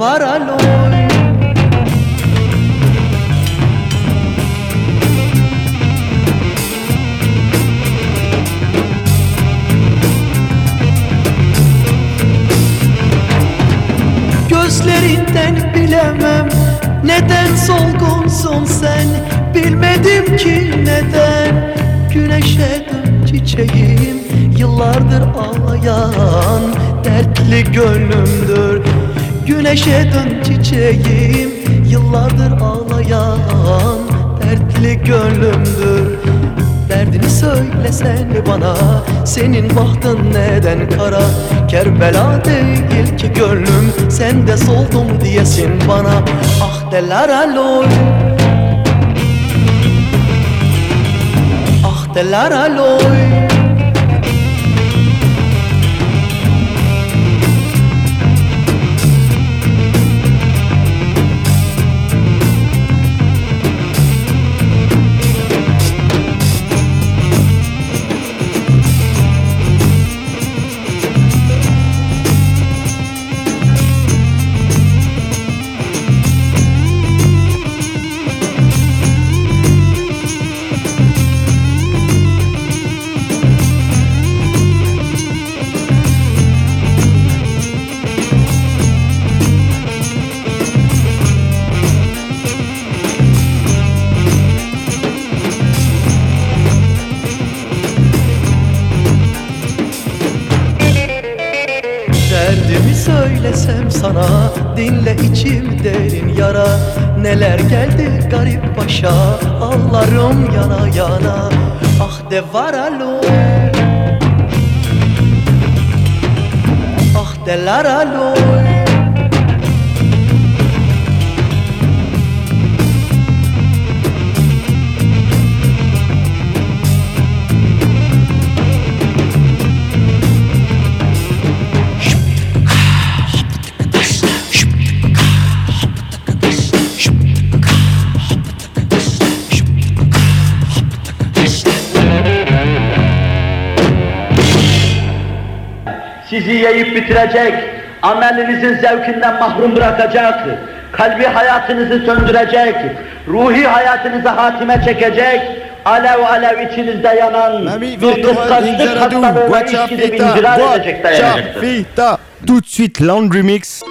Aloy Gözlerinden bilemem Neden solgunsun sen. Bilmedim ki neden Güneşe dön çiçeğim. Yıllardır ağlayan Dertli gönlümdür Güneşe dön çiçeğim Yıllardır ağlayan Dertli gönlümdür. Derdini söylesen bana Senin bahtın neden kara? Kerbela değil ki gönlüm Sen de soldum diyesin bana. Ah deler aloy Ah deler aloy Derdimi söylesem sana Dinle içim derin yara. Neler geldi garip başa Ağlarım yana yana. Ah de var aloy Ah deler aloy Sizi yiyip bitirecek, amelinizin zevkinden mahrum bırakacak, kalbi hayatınızı söndürecek, ruhi hayatınızı hatime çekecek, alev alev içinizde yanan bir kıskançlık Guacha işkidip Fita, indirar edecek. Fita. Tout de suite, Laundry Mix.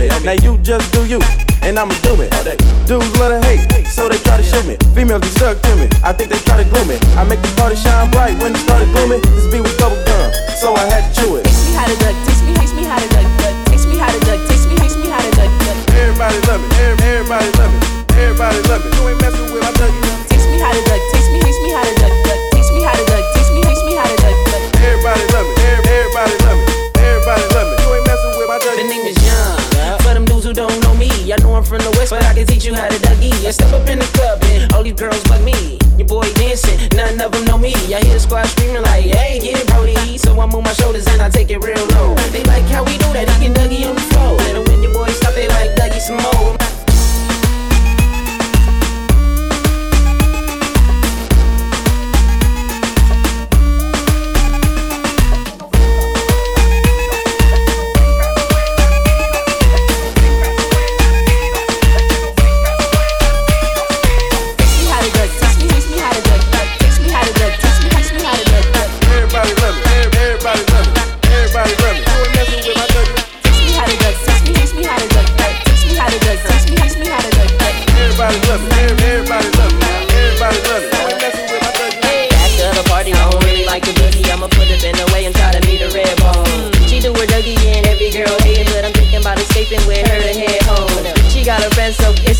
me. Now you just do you, and I'ma do it. Dudes love to hate, so they try to shoot me. Females be stuck to me, I think they try to glue me. I make the party shine bright when it started glooming. This beat was double gum, so I had to chew it. Teach me how to duck, teach me, teach me how to duck, duck. Me how to duck, teach me, me how to duck, duck. Everybody love it, everybody love it, everybody love it. You ain't messing with my duck. Teach me how to duck. from the west, but I can teach you how to dougie. And step up in the club, and all these girls but me. Your boy dancing, none of them know me. I hear the squad screaming like, hey, get it, Brody. So I move my shoulders and I take it real low. They like how we do that, I can dougie on the floor. And when your boy stop, they like dougie some more.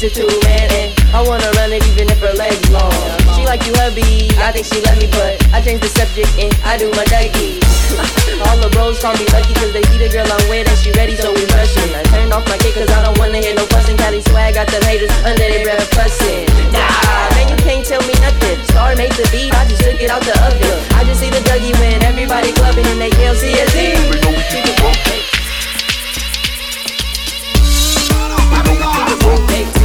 it too man And I wanna run it even if her legs long. She like you hubby, I think she love me But I change the subject and I do my Dougie All the bros call me lucky Cause they see the girl I'm with and she ready so we rushing. I turned off my kick cause I don't wanna hear no fussing. Cali swag, got the haters under their breath fussing. Nah, man you can't tell me nothing. Star made the beat, I just took it out the oven. I just see the Dougie when everybody clubbing and they LCSE We gon' keep it rotate We gon' keep it rotate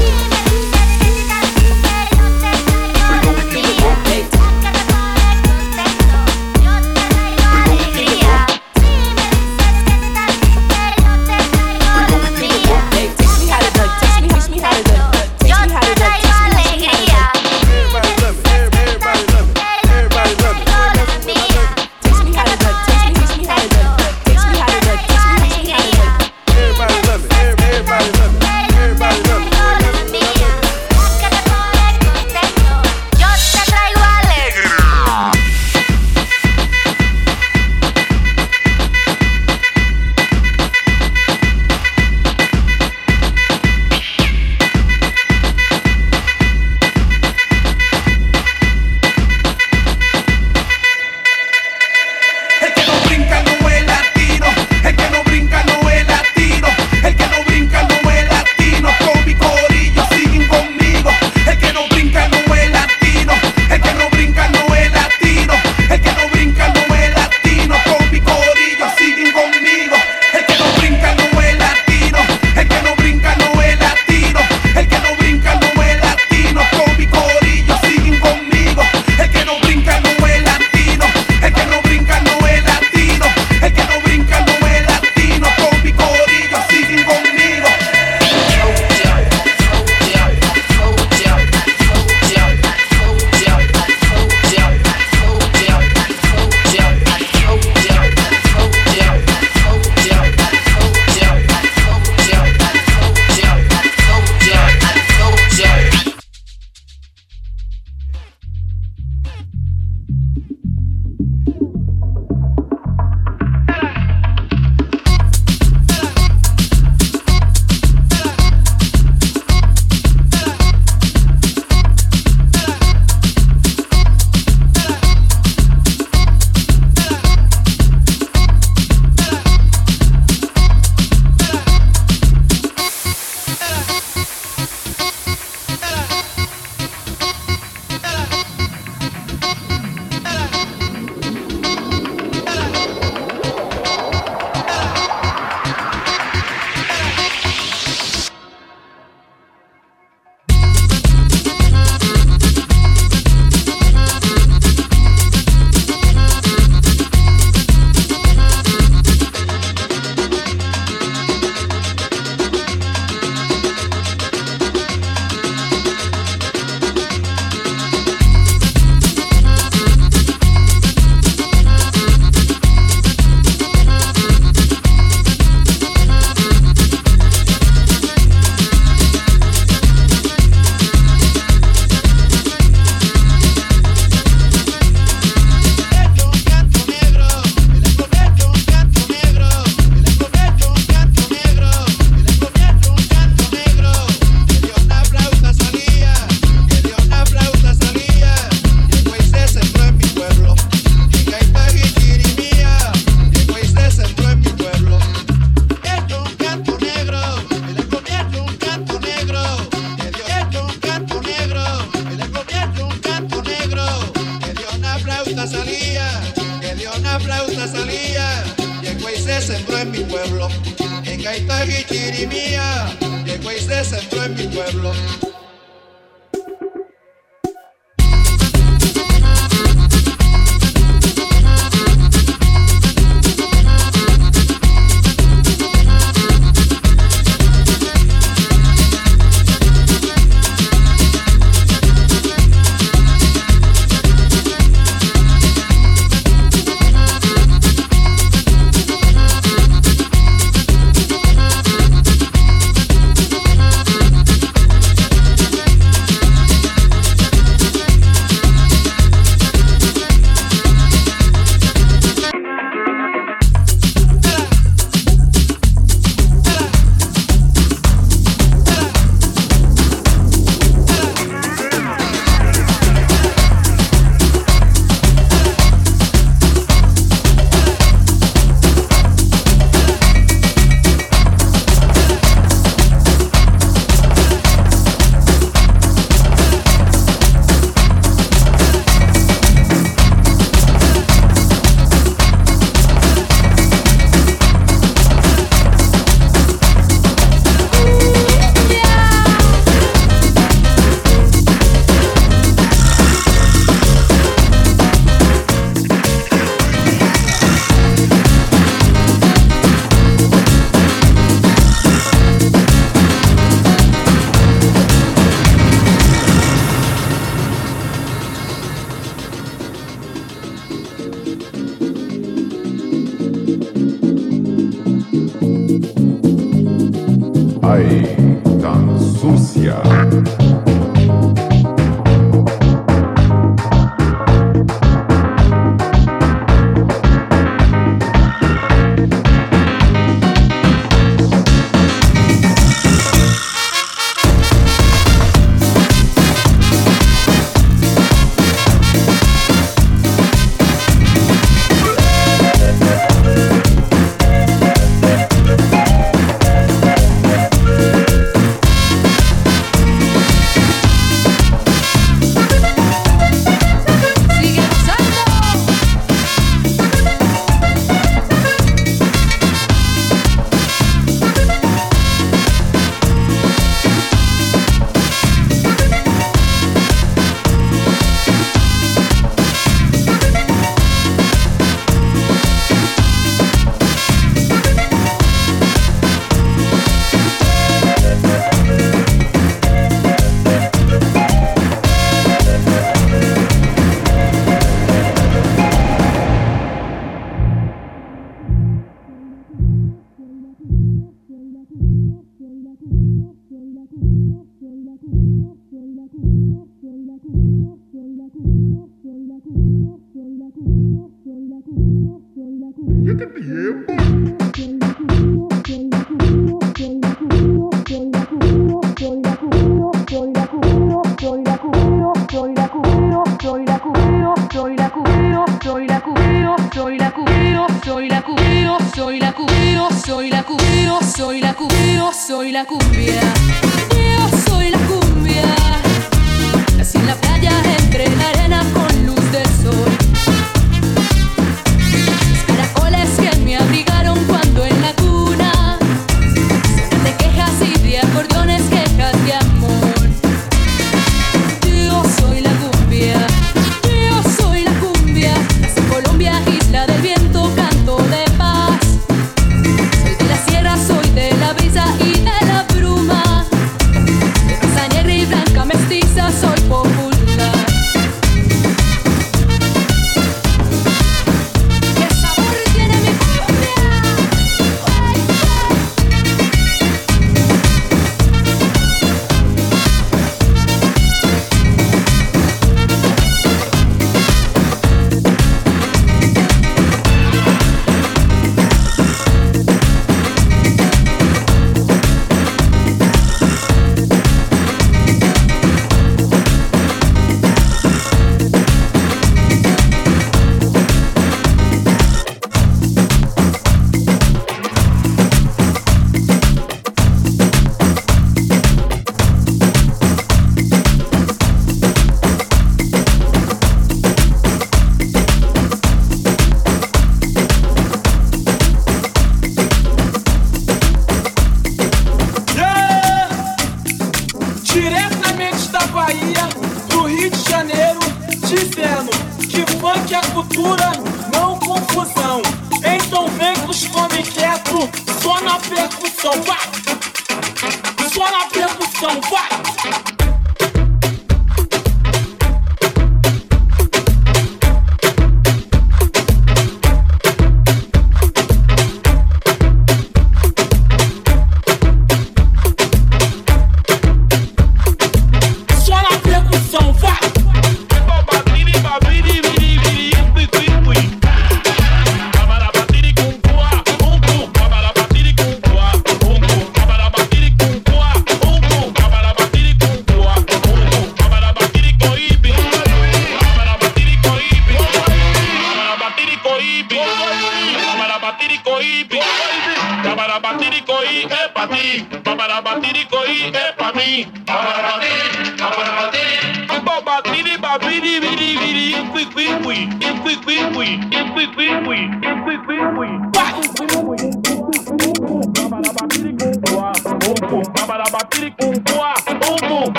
en gaita y chirimía, llegó este y se sembró en mi pueblo.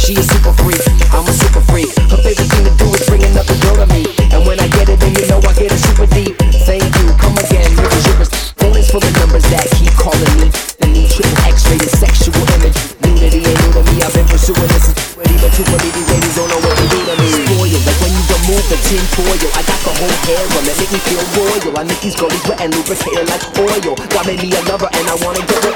She a super freak, I'm a super freak. Her favorite thing to do is bring another girl to me. And when I get it, then you know I get it super deep. Thank you, come again, here's Phone Feelings for the numbers that keep calling me. The new triple X-rated sexual image. Nudity ain't new to me, I've been pursuing this. Ready, but too many these ladies don't know what to do to me. Spoil, like when you remove the tinfoil. I got the whole hair on that make me feel royal. I make these girls wet and lubricated like oil. God made me a lover and I wanna get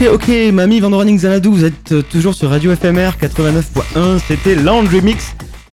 Ok, ok, mamie Van Running Zanadou, vous êtes euh, toujours sur Radio FMR 89.1, c'était Laundry Mix